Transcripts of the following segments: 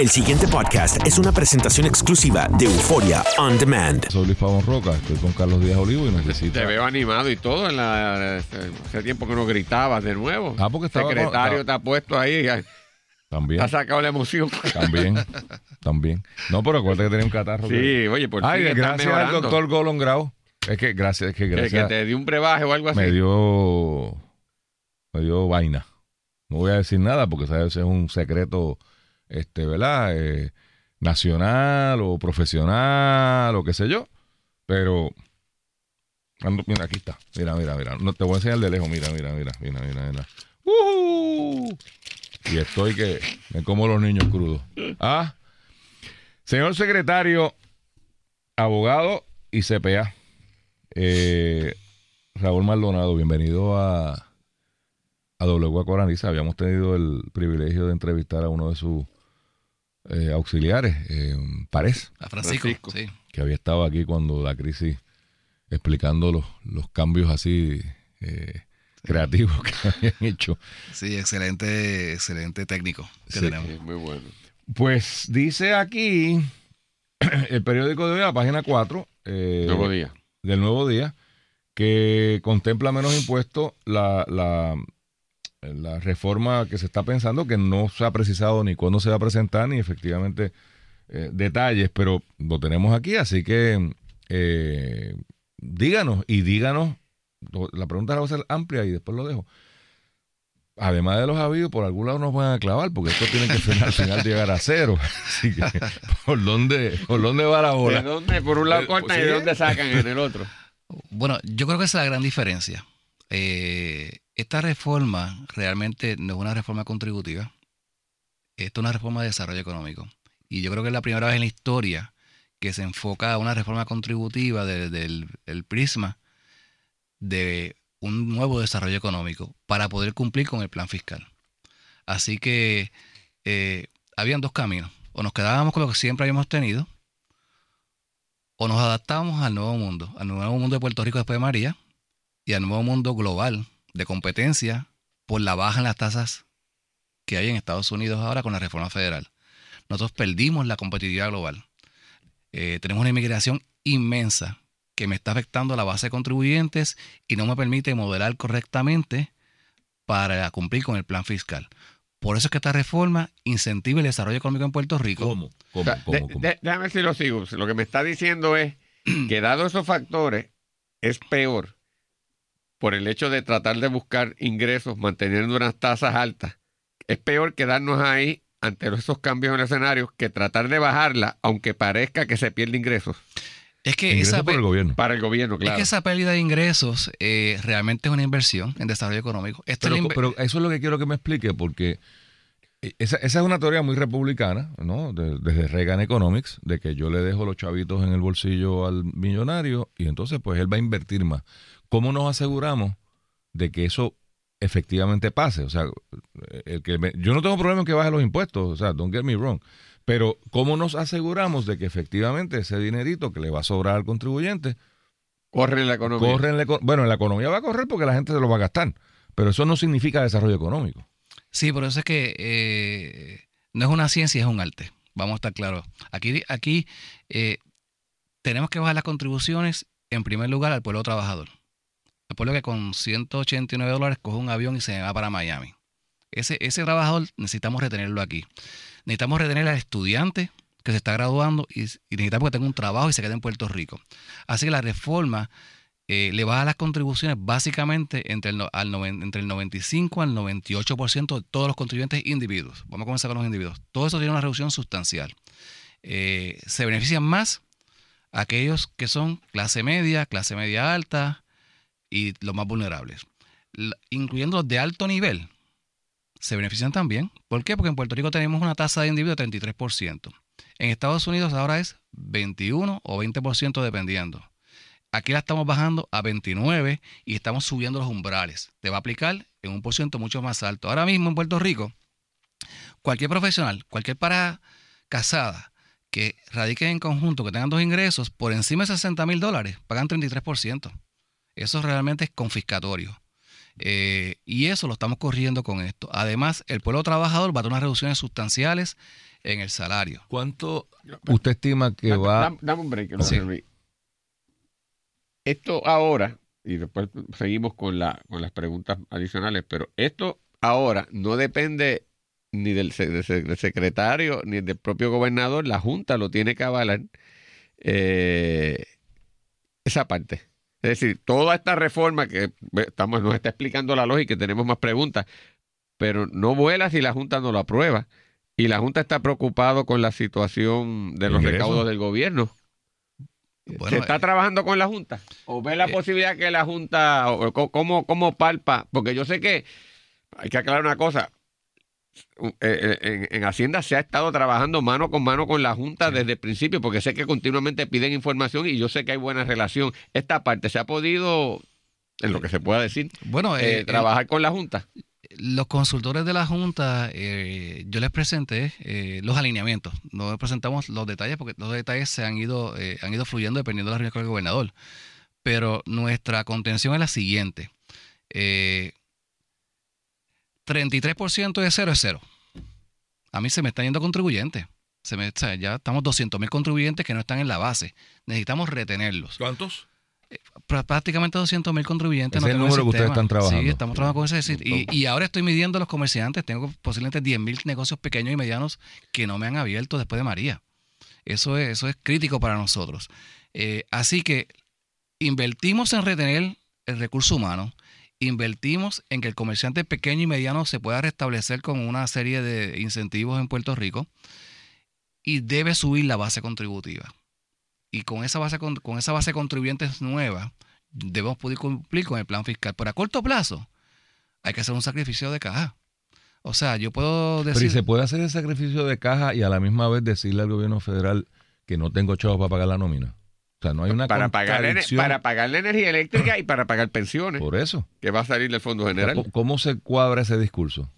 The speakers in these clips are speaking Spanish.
El siguiente podcast es una presentación exclusiva de Euforia On Demand. Soy Luis Pavón Roca, estoy con Carlos Díaz Olivo y necesito. Te veo animado y todo. En la, hace tiempo que no gritabas de nuevo. Ah, porque estaba- secretario estaba- te ha puesto ahí. ya- También, Te ha sacado la emoción. también, también. No, pero acuérdate que tenía un catarro. que- Sí, oye, por Ay, gracias al doctor Golon Grau. Es que gracias, es que Que, gracias. que te dio un brebaje o algo así. me dio me dio vaina. No voy a decir nada porque sabes ese es un secreto este, ¿verdad? Eh, nacional o profesional o qué sé yo. Pero mira, aquí está. Mira, mira, mira. No te voy a enseñar de lejos. Mira, mira, mira, mira, mira, mira. Y estoy que me como los niños crudos. Ah. Señor secretario, abogado y CPA. Eh, Raúl Maldonado, bienvenido a, a W Coraniza. Habíamos tenido el privilegio de entrevistar a uno de sus eh, auxiliares, eh, Párez, A Francisco, Francisco. sí. que había estado aquí cuando la crisis, explicando los, los cambios así eh, creativos que habían hecho. Sí, excelente, excelente técnico que Sí. tenemos. Sí, muy bueno. Pues dice aquí el periódico de hoy, la página 4 eh, Nuevo día. del Nuevo Día, que contempla menos impuestos la, la, la reforma que se está pensando, que no se ha precisado ni cuándo se va a presentar, ni efectivamente eh, detalles, pero lo tenemos aquí, así que eh, díganos y díganos, la pregunta la va a ser amplia y después lo dejo. Además de los avíos, por algún lado nos van a clavar, porque esto tiene que ser al final llegar a cero. Así que, ¿por dónde, por dónde va la ¿De bola? dónde? Por un lado Eh, cortan sí. y de dónde sacan en el otro. Bueno, yo creo que esa es la gran diferencia. Eh, esta reforma realmente no es una reforma contributiva. Esto es una reforma de desarrollo económico. Y yo creo que es la primera vez en la historia que se enfoca a una reforma contributiva desde el, el prisma de un nuevo desarrollo económico para poder cumplir con el plan fiscal. Así que eh, habían dos caminos. O nos quedábamos con lo que siempre habíamos tenido, o nos adaptábamos al nuevo mundo, al nuevo mundo de Puerto Rico después de María y al nuevo mundo global de competencia por la baja en las tasas que hay en Estados Unidos ahora con la reforma federal. Nosotros perdimos la competitividad global. Eh, tenemos una inmigración inmensa que me está afectando la base de contribuyentes y no me permite modelar correctamente para cumplir con el plan fiscal. Por eso es que esta reforma incentiva el desarrollo económico en Puerto Rico. ¿Cómo? O ¿Cómo? sea, ¿Cómo? de- ¿Cómo? de- déjame ver si lo sigo. Lo que me está diciendo es que dado esos factores, es peor por el hecho de tratar de buscar ingresos manteniendo unas tasas altas. Es peor quedarnos ahí ante esos cambios en el escenario que tratar de bajarla, aunque parezca que se pierde ingresos Es que Ingresos esa, por el gobierno. para el gobierno, es claro. que esa pérdida de ingresos eh, realmente es una inversión en desarrollo económico. Es Pero, pero eso es lo que quiero que me explique, porque esa, esa es una teoría muy republicana, ¿no? De- desde Reagan Economics, de que yo le dejo los chavitos en el bolsillo al millonario y entonces pues él va a invertir más. ¿Cómo nos aseguramos de que eso efectivamente pase? O sea, el que me- yo no tengo problema en que baje los impuestos, o sea, don't get me wrong. Pero ¿cómo nos aseguramos de que efectivamente ese dinerito que le va a sobrar al contribuyente Corre en la economía. corre en la, bueno, en la economía va a correr porque la gente se lo va a gastar, pero eso no significa desarrollo económico. Sí, por eso es que eh, no es una ciencia, es un arte. Vamos a estar claros. Aquí, aquí eh, tenemos que bajar las contribuciones, en primer lugar, al pueblo trabajador. Pueblo que con 189 dólares coge un avión y se va para Miami. Ese, ese trabajador necesitamos retenerlo aquí. Necesitamos retener al estudiante que se está graduando y, y necesitamos que tenga un trabajo y se quede en Puerto Rico. Así que la reforma eh, le baja las contribuciones básicamente entre el, al noven- entre el 95 al 98% de todos los contribuyentes individuos. Vamos a comenzar con los individuos. Todo eso tiene una reducción sustancial. Eh, se benefician más aquellos que son clase media, clase media alta y los más vulnerables. Incluyendo los de alto nivel, se benefician también. ¿Por qué? Porque en Puerto Rico tenemos una tasa de individuo de 33%. En Estados Unidos ahora es 21 o 20% dependiendo. Aquí la estamos bajando a 29 y estamos subiendo los umbrales. Te va a aplicar en un por ciento mucho más alto. Ahora mismo en Puerto Rico, cualquier profesional, cualquier pareja casada que radiquen en conjunto, que tengan dos ingresos por encima de 60 mil dólares, pagan 33%. Eso realmente es confiscatorio. Eh, y eso lo estamos corriendo con esto. Además, el pueblo trabajador va a tener unas reducciones sustanciales en el salario. ¿Cuánto usted estima que Dame- va? dame- Dame un break. Sí. Luis. Esto ahora, y después seguimos con, la, con las preguntas adicionales, pero esto ahora no depende ni del, del secretario ni del propio gobernador, la Junta lo tiene que avalar eh, esa parte. Es decir, toda esta reforma que estamos, nos está explicando la lógica y tenemos más preguntas, pero no vuela si la Junta no lo aprueba. Y la Junta está preocupado con la situación de los recaudos del gobierno. Bueno, ¿Se está eh, trabajando con la Junta? ¿O ve la eh, posibilidad que la Junta, o, o cómo, cómo palpa? Porque yo sé que hay que aclarar una cosa. Eh, eh, En, en Hacienda se ha estado trabajando mano con mano con la Junta Sí. desde el principio, porque sé que continuamente piden información y yo sé que hay buena relación. Esta parte se ha podido, en lo que se pueda decir, Bueno, eh, eh, trabajar con la Junta. los consultores de la Junta, eh, yo les presenté los alineamientos. No presentamos los detalles porque los detalles se han ido, han ido fluyendo dependiendo de la reunión con el gobernador. Pero nuestra contención es la siguiente. Eh, 33% de cero es cero. A mí se me están yendo contribuyentes. Se me, o sea, ya estamos 200 mil contribuyentes que no están en la base. Necesitamos retenerlos. ¿Cuántos? Pr- prácticamente 200 mil contribuyentes. Ese es el número que ustedes están trabajando. Sí, estamos trabajando con ese. Y, y ahora estoy midiendo a los comerciantes. Tengo posiblemente 10 mil negocios pequeños y medianos que no me han abierto después de María. Eso es, eso es crítico para nosotros. Eh, así que invertimos en retener el recurso humano, invertimos en que el comerciante pequeño y mediano se pueda restablecer con una serie de incentivos en Puerto Rico y debe subir la base contributiva. Y con esa base, con, esa base de contribuyentes nueva, debemos poder cumplir con el plan fiscal. Pero a corto plazo, hay que hacer un sacrificio de caja. O sea, yo puedo Pero decir... ¿y se puede hacer el sacrificio de caja y a la misma vez decirle al gobierno federal que no tengo chavos para pagar la nómina? O sea, no hay una Para pagar, para pagar la energía eléctrica y para pagar pensiones, por eso. que va a salir del Fondo General. ¿Cómo- ¿Cómo se cuadra ese discurso?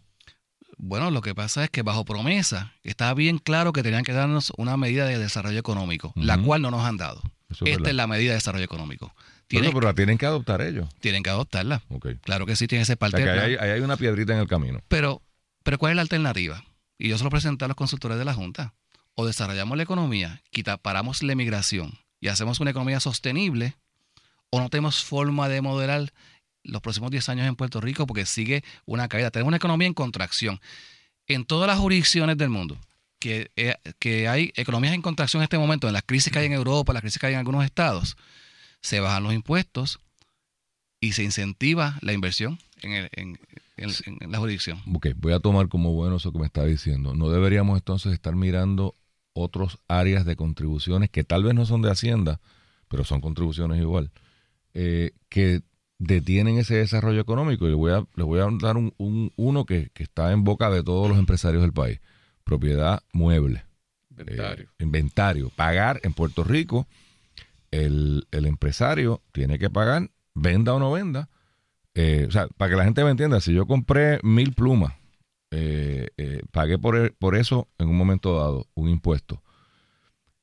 Bueno, lo que pasa es que bajo promesa estaba bien claro que tenían que darnos una medida de desarrollo económico, la cual no nos han dado. Eso Esta es la medida de desarrollo económico. Bueno, Tienen, pero la tienen que adoptar ellos. tienen que adoptarla. Claro que sí, tiene ese O parte sea, que del ahí hay, ahí hay una piedrita en el camino. Pero, pero ¿cuál es la alternativa? Y yo se lo presenté a los consultores de la Junta. O desarrollamos la economía, quita, paramos la emigración y hacemos una economía sostenible, o no tenemos forma de modelar los próximos 10 años en Puerto Rico porque sigue una caída. Tenemos una economía en contracción. En todas las jurisdicciones del mundo, que, eh, que hay economías en contracción en este momento, en las crisis que hay en Europa, las crisis que hay en algunos estados, se bajan los impuestos y se incentiva la inversión en, en- la jurisdicción. Voy a tomar como bueno eso que me está diciendo. No deberíamos entonces estar mirando otros áreas de contribuciones que tal vez no son de Hacienda, pero son contribuciones igual, eh, que detienen ese desarrollo económico. Y les voy a, les voy a dar un, un- uno que, que está en boca de todos los empresarios del país. Propiedad mueble. Inventario. Eh, inventario. Pagar en Puerto Rico, el, el empresario tiene que pagar, venda o no venda. Eh, o sea, para que la gente me entienda, si yo compré mil plumas, eh, eh, pagué por, e- por eso en un momento dado un impuesto.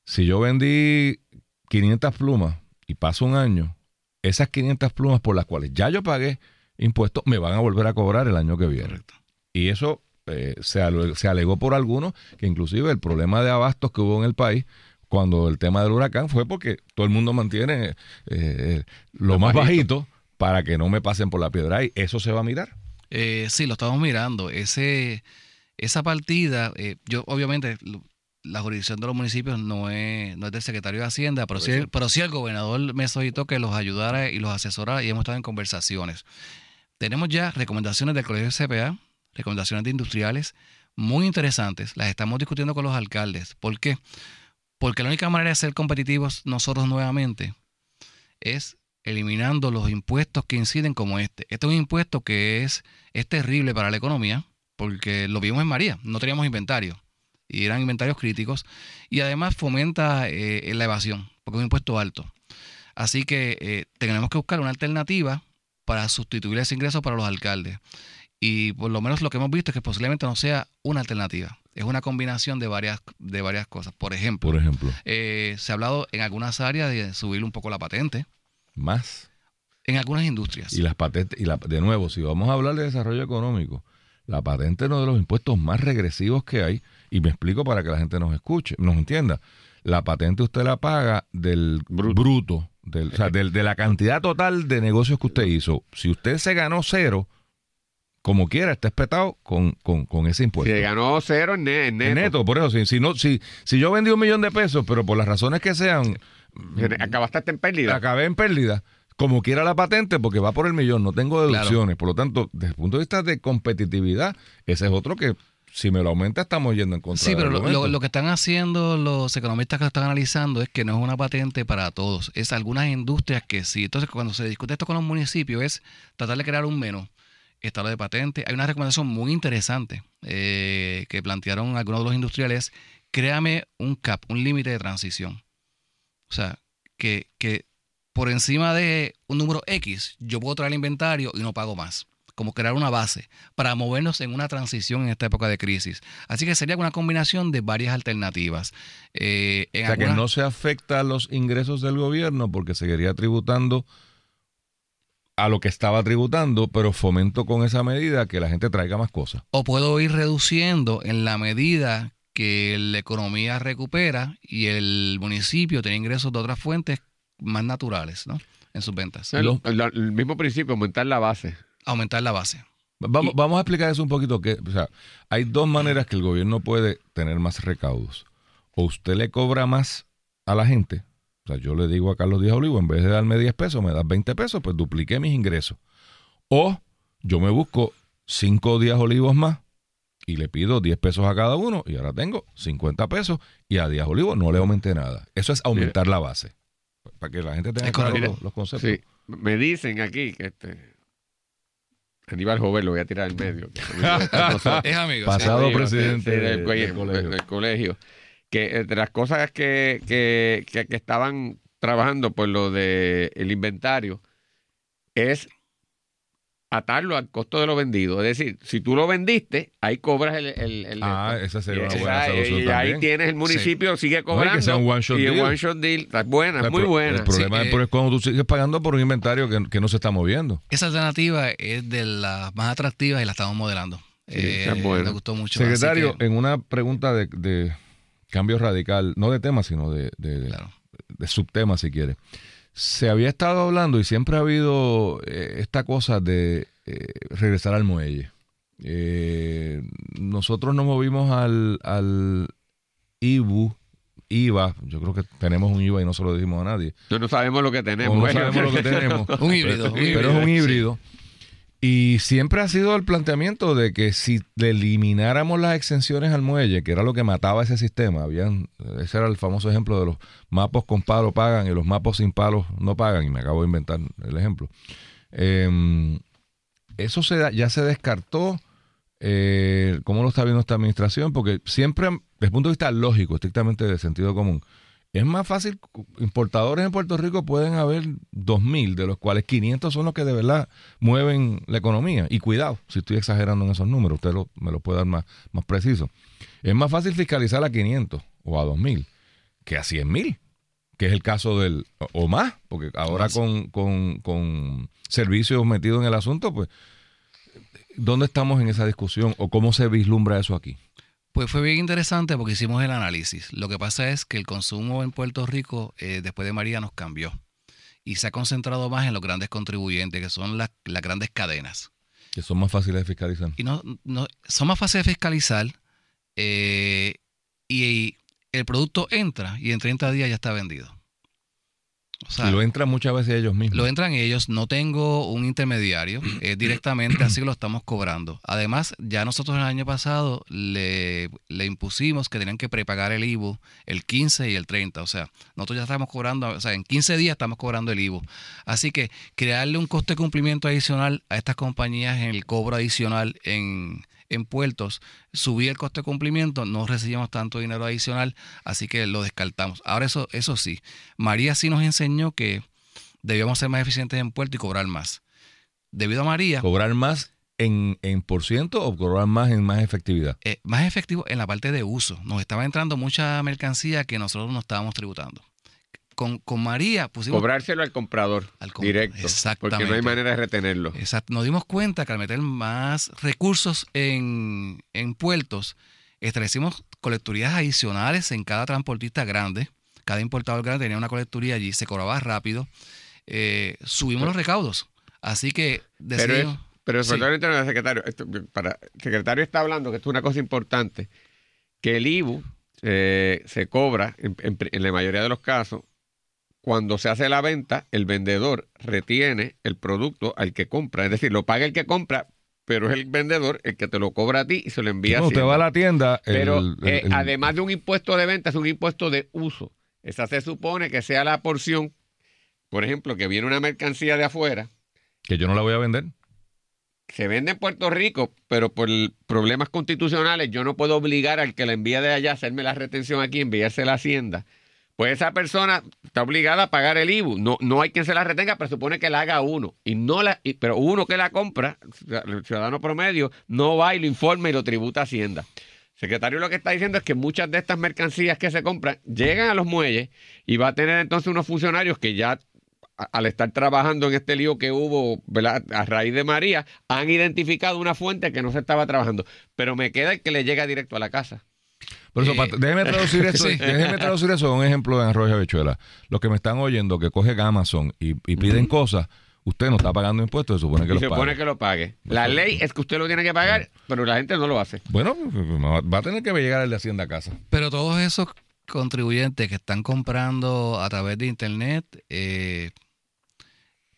Si yo vendí 500 plumas y paso un año, esas 500 plumas por las cuales ya yo pagué impuestos me van a volver a cobrar el año que viene. Correcto. Y eso eh, se, ale- se alegó por algunos que inclusive el problema de abastos que hubo en el país cuando el tema del huracán fue porque todo el mundo mantiene eh, eh, lo Lo más bajito. bajito para que no me pasen por la piedra y eso se va a mirar. Eh, sí, lo estamos mirando. Ese, esa partida, eh, yo obviamente la jurisdicción de los municipios no es, no es del secretario de Hacienda, pero sí, eso. pero sí el gobernador me solicitó que los ayudara y los asesorara y hemos estado en conversaciones. Tenemos ya recomendaciones del Colegio de CPA, recomendaciones de industriales muy interesantes. Las estamos discutiendo con los alcaldes. ¿Por qué? Porque la única manera de ser competitivos nosotros nuevamente es eliminando los impuestos que inciden como este. Este es un impuesto que es, es terrible para la economía, porque lo vimos en María, no teníamos inventario, y eran inventarios críticos, y además fomenta eh, la evasión, porque es un impuesto alto. Así que eh, tenemos que buscar una alternativa para sustituir ese ingreso para los alcaldes. Y por lo menos lo que hemos visto es que posiblemente no sea una alternativa, es una combinación de varias, de varias cosas. Por ejemplo, Por ejemplo, eh, se ha hablado en algunas áreas de subir un poco la patente. Más. En algunas industrias. Y las patentes, y la, de nuevo, si vamos a hablar de desarrollo económico, la patente es uno de los impuestos más regresivos que hay, y me explico para que la gente nos escuche, nos entienda. La patente usted la paga del bruto, del, o sea, del- de la cantidad total de negocios que usted hizo. Si usted se ganó cero, como quiera, está espetado con, con, con ese impuesto. Si ganó cero en, ne- en neto. En neto, por eso, si, si, no, si, si yo vendí un millón de pesos, pero por las razones que sean, Acabaste en pérdida. acabé en pérdida, como quiera la patente, porque va por el millón, no tengo deducciones. Por lo tanto, desde el punto de vista de competitividad, ese es otro que si me lo aumenta estamos yendo en contra Sí, pero lo que están haciendo los economistas que lo están analizando es que no es una patente para todos, es algunas industrias que sí. Entonces, cuando se discute esto con los municipios, es tratar de crear un menú estado de patente. Hay una recomendación muy interesante eh, que plantearon algunos de los industriales, créame un cap, un límite de transición. O sea, que, que por encima de un número X, yo puedo traer el inventario y no pago más. Como crear una base para movernos en una transición en esta época de crisis. Así que sería una combinación de varias alternativas. Eh, en o sea, que no se afecta a los ingresos del gobierno porque seguiría tributando a lo que estaba tributando, pero fomento con esa medida que la gente traiga más cosas. o puedo ir reduciendo en la medida que la economía recupera y el municipio tiene ingresos de otras fuentes más naturales ¿no? en sus ventas. El, el- el mismo principio, aumentar la base. Aumentar la base. Vamos, Y- vamos a explicar eso un poquito. Que, o sea, hay dos maneras que el gobierno puede tener más recaudos. O usted le cobra más a la gente. O sea, yo le digo a Carlos Díaz Olivo, en vez de darme 10 pesos, me das 20 pesos, pues dupliqué mis ingresos. O yo me busco 5 días olivos más y le pido 10 pesos a cada uno y ahora tengo 50 pesos y a Díaz Olivo no le aumenté nada. Eso es aumentar la base. Para que la gente tenga claro los, los conceptos. Sí. Me dicen aquí que este. Aníbal Joven lo voy a tirar al medio. que. Es amigo. Pasado Amigo, presidente del, del colegio, colegio. Del. Que entre las cosas que, que, que- que estaban trabajando por lo de el inventario es atarlo al costo de lo vendido. Es decir, si tú lo vendiste, ahí cobras el... el, el- Ah, esto. esa sería Y una buena solución y ahí tienes el municipio, sigue No, cobrando. que sea un one shot y el deal. one shot deal. Está buena, muy pro- buena. El problema Sí, es eh, es cuando tú sigues pagando por un inventario que, que no se está moviendo. Esa alternativa es de las más atractivas y la estamos modelando. Sí, Eh, esa es buena. Me gustó mucho. Secretario, que, en una pregunta de, de cambio radical, no de tema, sino de, de, claro. de subtema, si quiere. Se había estado hablando y siempre ha habido eh, esta cosa de eh, regresar al muelle. Eh, nosotros nos movimos al, al IBU, IVA, yo creo que tenemos un IVA y no se lo dijimos a nadie. No, no sabemos lo que tenemos. O no sabemos lo que tenemos. Un híbrido, un Pero híbrido, es un sí. Y siempre ha sido el planteamiento de que si elimináramos las exenciones al muelle, que era lo que mataba ese sistema, habían, ese era el famoso ejemplo de los mapos con palo pagan y los mapos sin palos no pagan, y me acabo de inventar el ejemplo. Eh, eso se da- ya se descartó. Eh, ¿Cómo lo está viendo esta administración? Porque siempre, desde el punto de vista lógico, estrictamente de sentido común, es más fácil, importadores en Puerto Rico pueden haber 2.000, de los cuales 500 son los que de verdad mueven la economía. Y cuidado, si estoy exagerando en esos números, usted lo- me lo puede dar más, más preciso. Es más fácil fiscalizar a 500 o a 2.000 que a 100.000, que es el caso del, o- más, porque ahora con, con, con servicios metidos en el asunto, pues, ¿dónde estamos en esa discusión o cómo se vislumbra eso aquí? Pues fue bien interesante porque hicimos el análisis. Lo que pasa es que el consumo en Puerto Rico eh, después de María nos cambió y se ha concentrado más en los grandes contribuyentes, que son las, las grandes cadenas. Que son más fáciles de fiscalizar. Y no, no- son más fáciles de fiscalizar eh, y el producto entra y en 30 días ya está vendido. O sea, lo entran muchas veces ellos mismos. lo entran ellos, no tengo un intermediario, es directamente así lo estamos cobrando. Además, ya nosotros el año pasado le, le impusimos que tenían que prepagar el IVU el 15 y el 30. O sea, nosotros ya estamos cobrando, o sea, en 15 días estamos cobrando el IVU. Así que crearle un coste de cumplimiento adicional a estas compañías en el cobro adicional en, en puertos, subir el coste de cumplimiento, no recibimos tanto dinero adicional, así que lo descartamos. Ahora eso, eso sí, María sí nos enseñó que debíamos ser más eficientes en puerto y cobrar más. Debido a María, ¿Cobrar más en, en por ciento o cobrar más en más efectividad? eh, más efectivo en la parte de uso. Nos estaba entrando mucha mercancía que nosotros no estábamos tributando. Con, con María pusimos Cobrárselo al comprador Al directo. Porque no hay Exactamente. manera de retenerlo. Exacto. Nos dimos cuenta que al meter más recursos en, en puertos, establecimos colecturías adicionales en cada transportista grande. Cada importador grande tenía una colecturía allí, se cobraba rápido. Eh, subimos los recaudos. Así que Pero es, decidimos. pero Sí. perdón, interrumpa, secretario, esto, para, el secretario está hablando que esto es una cosa importante, que el IBU eh, se cobra en, en- en la mayoría de los casos cuando se hace la venta, el vendedor retiene el producto al que compra, es decir, lo paga el que compra, pero es el vendedor el que te lo cobra a ti y se lo envía a usted va a la tienda, Pero el- eh, el- además de un impuesto de venta, es un impuesto de uso. Esa se supone que sea la porción, por ejemplo, que viene una mercancía de afuera, que yo no la voy a vender. se vende en Puerto Rico, pero por problemas constitucionales yo no puedo obligar al que la envía de allá a hacerme la retención aquí, enviarse a la hacienda. Pues esa persona está obligada a pagar el IBU. No, no hay quien se la retenga, pero supone que la haga uno. Y no la, y- pero uno que la compra, el ciudadano promedio, no va y lo informa y lo tributa a Hacienda. Secretario lo que está diciendo es que muchas de estas mercancías que se compran llegan a los muelles y va a tener entonces unos funcionarios que ya al estar trabajando en este lío que hubo a raíz de María, han identificado una fuente que no se estaba trabajando. Pero me queda el que le llega directo a la casa. Por eso, Eh, déjeme traducir eso, sí. déjeme traducir eso a un ejemplo de arroz y habichuela. Los que me están oyendo que cogen Amazon y, y piden cosas, usted no está pagando impuestos, se supone que y los se supone que lo pague. La ley es que usted lo tiene que pagar, pero la gente no lo hace. Bueno, va va a tener que llegar el de Hacienda a casa. Pero todos esos contribuyentes que están comprando a través de Internet, eh,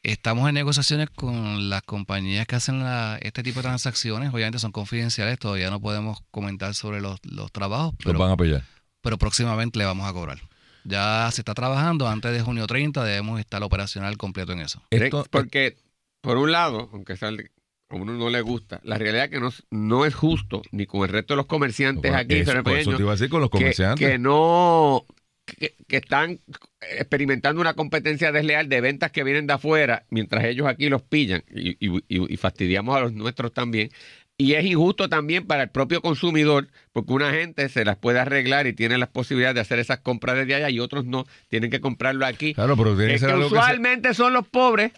estamos en negociaciones con las compañías que hacen la- este tipo de transacciones. Obviamente son confidenciales, todavía no podemos comentar sobre los, los trabajos, Los pero, van a pillar. pero próximamente le vamos a cobrar. Ya se está trabajando, antes de junio 30 debemos estar operacional completo en eso. Esto, Porque, por un lado, aunque sea el- a uno no le gusta, la realidad es que no, no es justo ni con el resto de los comerciantes aquí, eso, eso Pequeño, te iba a decir con los que, comerciantes. que no que, que están experimentando una competencia desleal de ventas que vienen de afuera mientras ellos aquí los pillan y, y- fastidiamos a los nuestros también. Y es injusto también para el propio consumidor porque una gente se las puede arreglar y tiene las posibilidades de hacer esas compras desde allá y otros no. Tienen que comprarlo aquí. Claro, pero tiene que, que ser que algo que usualmente son los pobres.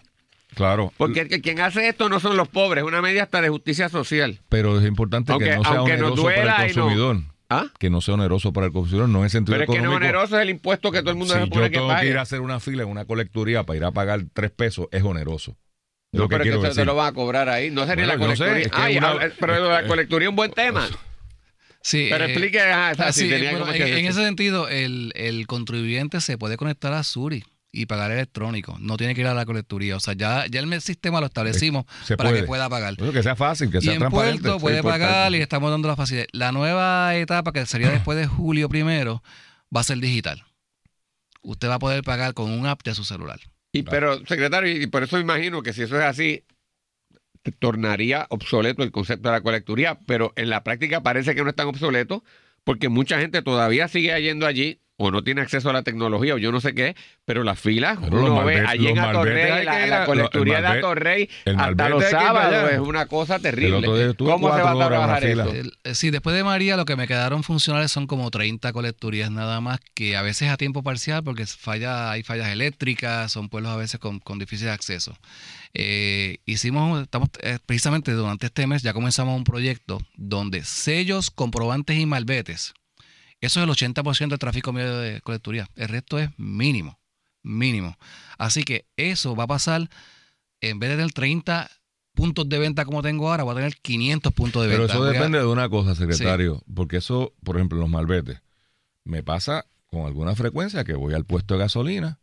Claro, porque quien hace esto no son los pobres es una medida hasta de justicia social. Pero es importante Aunque- que no sea aunque nos oneroso para el y no- consumidor. ¿Ah? Que no sea oneroso para el consumidor, no en sentido pero es que no oneroso es el impuesto que todo el mundo si se supone yo que tengo que pague ir a hacer una fila en una colecturía para ir a pagar tres pesos, es oneroso. No, lo que pero es que te lo van a cobrar ahí. No sería Bueno, la yo no sé, colecturía. es que Ay, una- pero la colecturía es un buen tema. Sí, Pero eh, explique, ajá, o sea, Ah, si sí, tenía bueno, como en, que en ese sentido, el, el contribuyente se puede conectar a Suri y pagar electrónico. No tiene que ir a la colecturía. O sea, ya, ya el sistema lo establecimos Se para puede. que pueda pagar. Bueno, que sea fácil, que Y sea en transparente. Puerto puede pagar y le estamos dando la facilidad. La nueva etapa, que sería después de julio primero, va a ser digital. Usted va a poder pagar con un app de su celular. Y, pero, secretario, y por eso imagino que si eso es así, te tornaría obsoleto el concepto de la colecturía, pero en la práctica parece que no es tan obsoleto porque mucha gente todavía sigue yendo allí o no tiene acceso a la tecnología o yo no sé qué, pero las filas Pero uno ve malvete- allí en Atorrey, la, la colecturía de Atorrey hasta los sábados es una cosa terrible. ¿Cómo se va a trabajar eso? Eh, sí, después de María lo que me quedaron funcionales son como 30 colecturías nada más, que a veces a tiempo parcial porque falla, hay fallas eléctricas, son pueblos a veces con, con difícil acceso. Eh, hicimos, estamos eh, precisamente durante este mes ya comenzamos un proyecto donde sellos, comprobantes y malbetes, eso es el 80% del tráfico medio de colecturía, el resto es mínimo, mínimo. Así que eso va a pasar, en vez de tener 30 puntos de venta como tengo ahora, voy a tener 500 puntos de Pero venta. eso Voy a- depende de una cosa, secretario, porque eso, por ejemplo, en los malbetes, me pasa con alguna frecuencia que voy al puesto de gasolina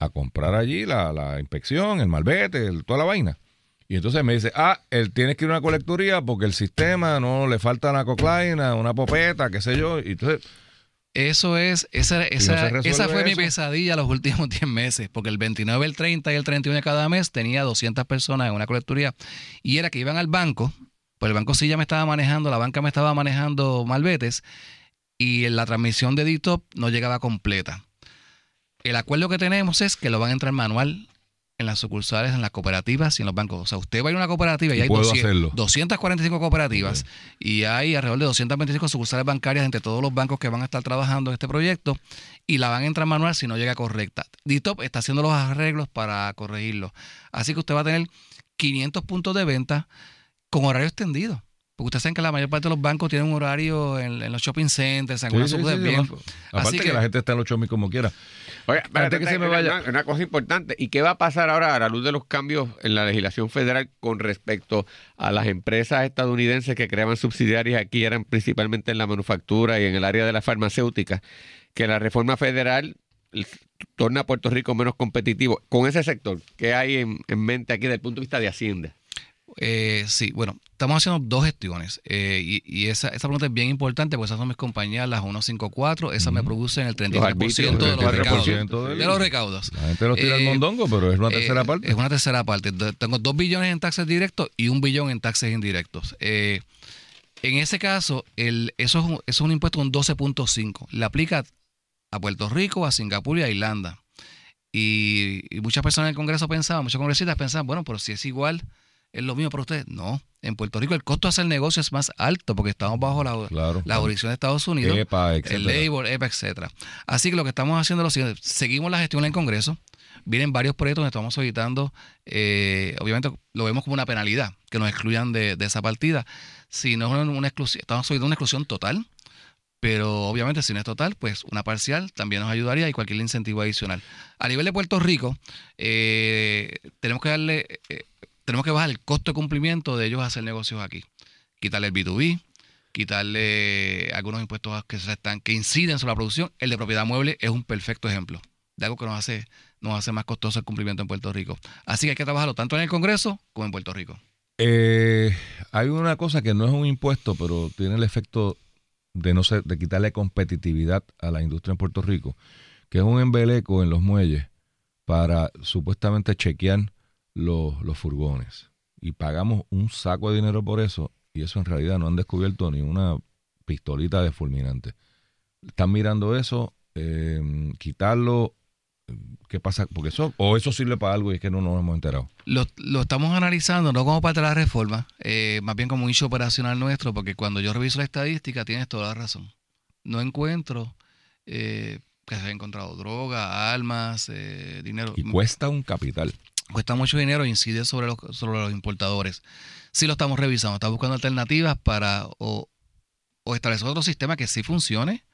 a comprar allí la, la inspección, el malvete, el- toda la vaina. Y entonces me dice, ah, él tiene que ir a una colecturía porque el sistema no le falta una coclaina, una popeta, qué sé yo. Y entonces, Eso es, esa, esa, esa fue mi pesadilla los últimos 10 meses, porque el 29, el 30 y el 31 de cada mes tenía 200 personas en una colecturía y era que iban al banco, pues el banco sí ya me estaba manejando, la banca me estaba manejando malbetes y la transmisión de DTOP no llegaba completa. El acuerdo que tenemos es que lo van a entrar manual en las sucursales, en las cooperativas y en los bancos. O sea, usted va a ir a una cooperativa y, Y hay puedo 200 hacerlo. 245 cooperativas y hay alrededor de 225 sucursales bancarias entre todos los bancos que van a estar trabajando en este proyecto y la van a entrar manual si no llega correcta. DITOP está haciendo los arreglos para corregirlo. Así que usted va a tener 500 puntos de venta con horario extendido. Porque ustedes saben que la mayor parte de los bancos tienen un horario en, en los shopping centers, en Sí, algunas sí, sí, bien. Aparte Así que, que- la gente está en los chomis como quiera. Oye, Antes que espérate, se me una- vaya- Una, una cosa importante. ¿Y qué va a pasar ahora a la luz de los cambios en la legislación federal con respecto a las empresas estadounidenses que creaban subsidiarias aquí, eran principalmente en la manufactura y en el área de la farmacéutica? Que la reforma federal torna a Puerto Rico menos competitivo. Con ese sector, ¿qué hay en, en mente aquí desde el punto de vista de Hacienda? Eh, sí, bueno, estamos haciendo dos gestiones eh, y, y esa, esa pregunta es bien importante porque esas son mis compañías, las 154, esas me producen el 33% arbitrios, de el los recaudos. 33% del- De los recaudos. La gente los tira al Eh, mondongo, pero es una tercera Eh, parte. Es una tercera parte. De- Tengo dos billones en taxes directos y un billón en taxes indirectos. Eh, en ese caso, el, eso, es un, eso es un impuesto con 12.5. Le aplica a Puerto Rico, a Singapur y a Irlanda. Y, y muchas personas en el Congreso pensaban, muchos congresistas pensaban, bueno, pero si es igual, es lo mismo para ustedes. No, en Puerto Rico el costo de hacer negocio es más alto porque estamos bajo la, Claro. la jurisdicción de Estados Unidos EPA, el labor, EPA, etcétera. Así que lo que estamos haciendo es lo siguiente, seguimos la gestión en el Congreso, vienen varios proyectos donde estamos solicitando, eh, obviamente lo vemos como una penalidad, que nos excluyan de, de esa partida. Si no es una, una exclusión, estamos solicitando una exclusión total, pero obviamente si no es total, pues una parcial también nos ayudaría y cualquier incentivo adicional. A nivel de Puerto Rico, eh, tenemos que darle, eh, tenemos que bajar el costo de cumplimiento de ellos hacer negocios aquí. Quitarle el B2B, quitarle algunos impuestos que están, que inciden sobre la producción. El de propiedad mueble es un perfecto ejemplo de algo que nos hace, nos hace más costoso el cumplimiento en Puerto Rico. Así que hay que trabajarlo tanto en el Congreso como en Puerto Rico. Eh, hay una cosa que no es un impuesto, pero tiene el efecto de no ser, de quitarle competitividad a la industria en Puerto Rico, que es un embeleco en los muelles para supuestamente chequear los, los furgones. Y pagamos un saco de dinero por eso, y eso en realidad no han descubierto ni una pistolita de fulminante. Están mirando eso, eh, quitarlo, ¿qué pasa? Porque eso, o eso sirve para algo y es que no nos hemos enterado. Lo, lo estamos analizando no como parte de la reforma, eh, más bien como un issue operacional nuestro, porque cuando yo reviso la estadística tienes toda la razón. No encuentro eh, que se haya encontrado droga, armas, eh, dinero. Y cuesta un capital. Cuesta mucho dinero e incide sobre los, sobre los importadores. Sí lo estamos revisando, estamos buscando alternativas para o, o establecer otro sistema que sí funcione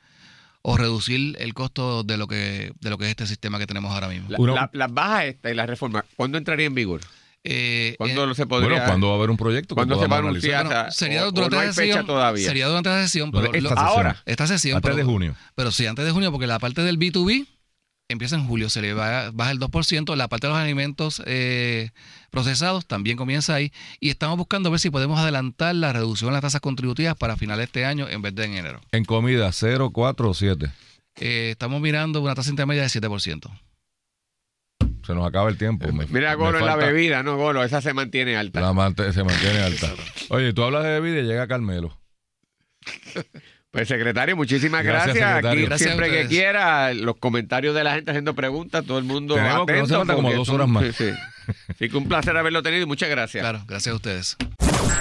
o reducir el costo de lo que de lo que es este sistema que tenemos ahora mismo. La- Uno- la- las bajas esta y la reforma, ¿cuándo entraría en vigor? Eh, ¿Cuándo eh, se podría...? Bueno, ¿cuándo va a haber un proyecto? ¿Cuándo se va a anunciar? bueno, sería o- o durante no hay la fecha sesión, todavía. Sería durante la sesión, pero esta lo- sesión. ahora. esta sesión, Antes pero, de junio. pero sí antes de junio, porque la parte del B2B empieza en julio, se le va, baja el 2%, la parte de los alimentos eh, procesados también comienza ahí, y estamos buscando ver si podemos adelantar la reducción en las tasas contributivas para finales de este año en vez de en enero. En comida, 0, 4 o 7. Eh, estamos mirando una tasa intermedia de 7%. Se nos acaba el tiempo. Me- Mira, Golo, en la bebida, ¿no, Golo? Esa se mantiene alta. La se mantiene alta. Oye, tú hablas de bebida y llega Carmelo. Pues, secretario, muchísimas Gracias, gracias. secretario. Aquí, Gracias siempre que quiera, los comentarios de la gente haciendo preguntas, todo el mundo Tenemos que no se atento, falta como dos horas más. Sí, sí. Así que un placer haberlo tenido y muchas gracias. Claro, gracias a ustedes.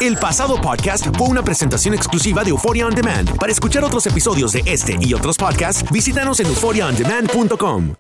El pasado podcast fue una presentación exclusiva de Euphoria On Demand. Para escuchar otros episodios de este y otros podcasts, visítanos en euphoriaondemand.com.